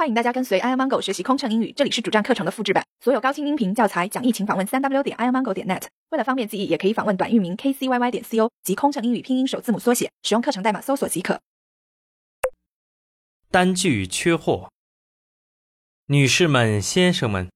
欢迎大家跟随 i amango 学习空乘英语，这里是主站课程的复制版，所有高清音频教材讲义，请访问三 w 点 i amango 点 net。为了方便记忆，也可以访问短域名 kcyy 点 co 及空乘英语拼音首字母缩写，使用课程代码搜索即可。单据缺货，女士们、先生们，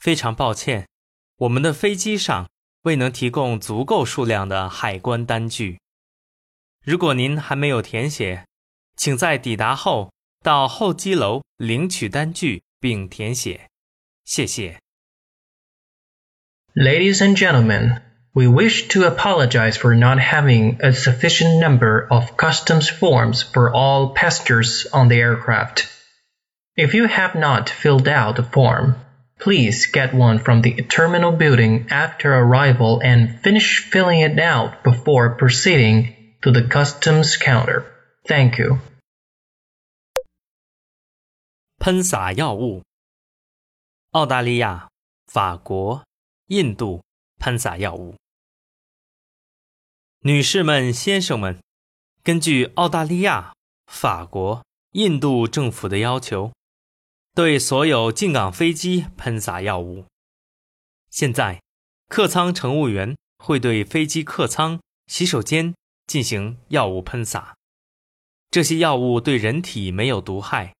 非常抱歉，我们的飞机上未能提供足够数量的海关单据。如果您还没有填写，请在抵达后。到候机楼领取单据并填写，谢谢。Ladies and gentlemen, we wish to apologize for not having a sufficient number of customs forms for all passengers on the aircraft. If you have not filled out a form, please get one from the terminal building after arrival and finish filling it out before proceeding to the customs counter. Thank you. 喷洒药物。澳大利亚、法国、印度喷洒药物。女士们、先生们，根据澳大利亚、法国、印度政府的要求，对所有进港飞机喷洒药物。现在，客舱乘务员会对飞机客舱、洗手间进行药物喷洒。这些药物对人体没有毒害。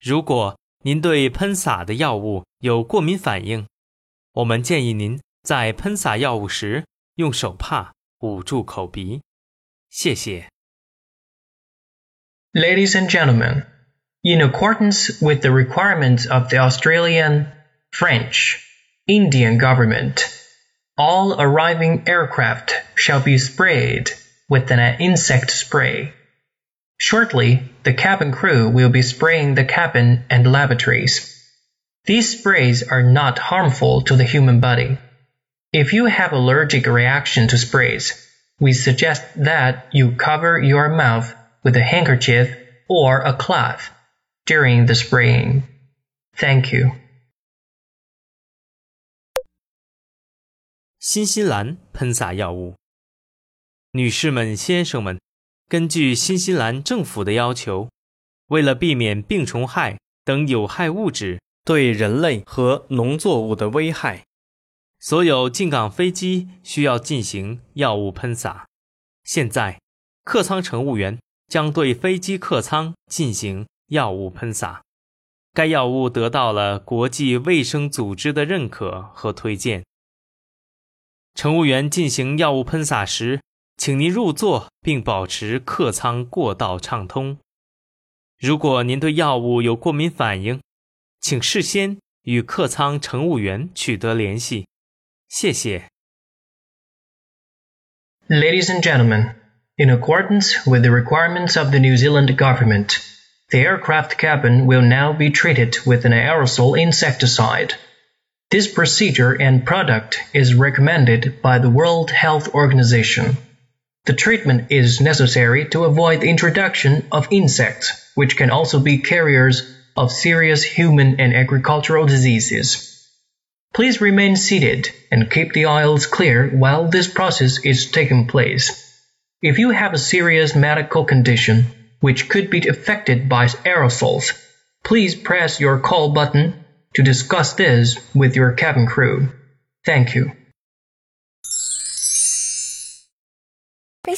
如果您对喷洒的药物有过敏反应，我们建议您在喷洒药物时用手帕捂住口鼻。谢谢。Ladies and gentlemen, in accordance with the requirements of the Australian, French, Indian government, all arriving aircraft shall be sprayed with an insect spray. Shortly, the cabin crew will be spraying the cabin and lavatories. These sprays are not harmful to the human body. If you have allergic reaction to sprays, we suggest that you cover your mouth with a handkerchief or a cloth during the spraying. Thank you. 新西兰喷洒药物，女士们、先生们。 根据新西兰政府的要求，为了避免病虫害等有害物质对人类和农作物的危害，所有进港飞机需要进行药物喷洒。现在，客舱乘务员将对飞机客舱进行药物喷洒。该药物得到了国际卫生组织的认可和推荐。乘务员进行药物喷洒时。请您入座并保持客舱过道畅通。如果您对药物有过敏反应，请事先与客舱乘务员取得联系。谢谢。Ladies and gentlemen, in accordance with the requirements of the New Zealand government, the aircraft cabin will now be treated with an aerosol insecticide. This procedure and product is recommended by the World Health Organization. The treatment is necessary to avoid the introduction of insects, which can also be carriers of serious human and agricultural diseases. Please remain seated and keep the aisles clear while this process is taking place. If you have a serious medical condition which could be affected by aerosols, please press your call button to discuss this with your cabin crew. Thank you.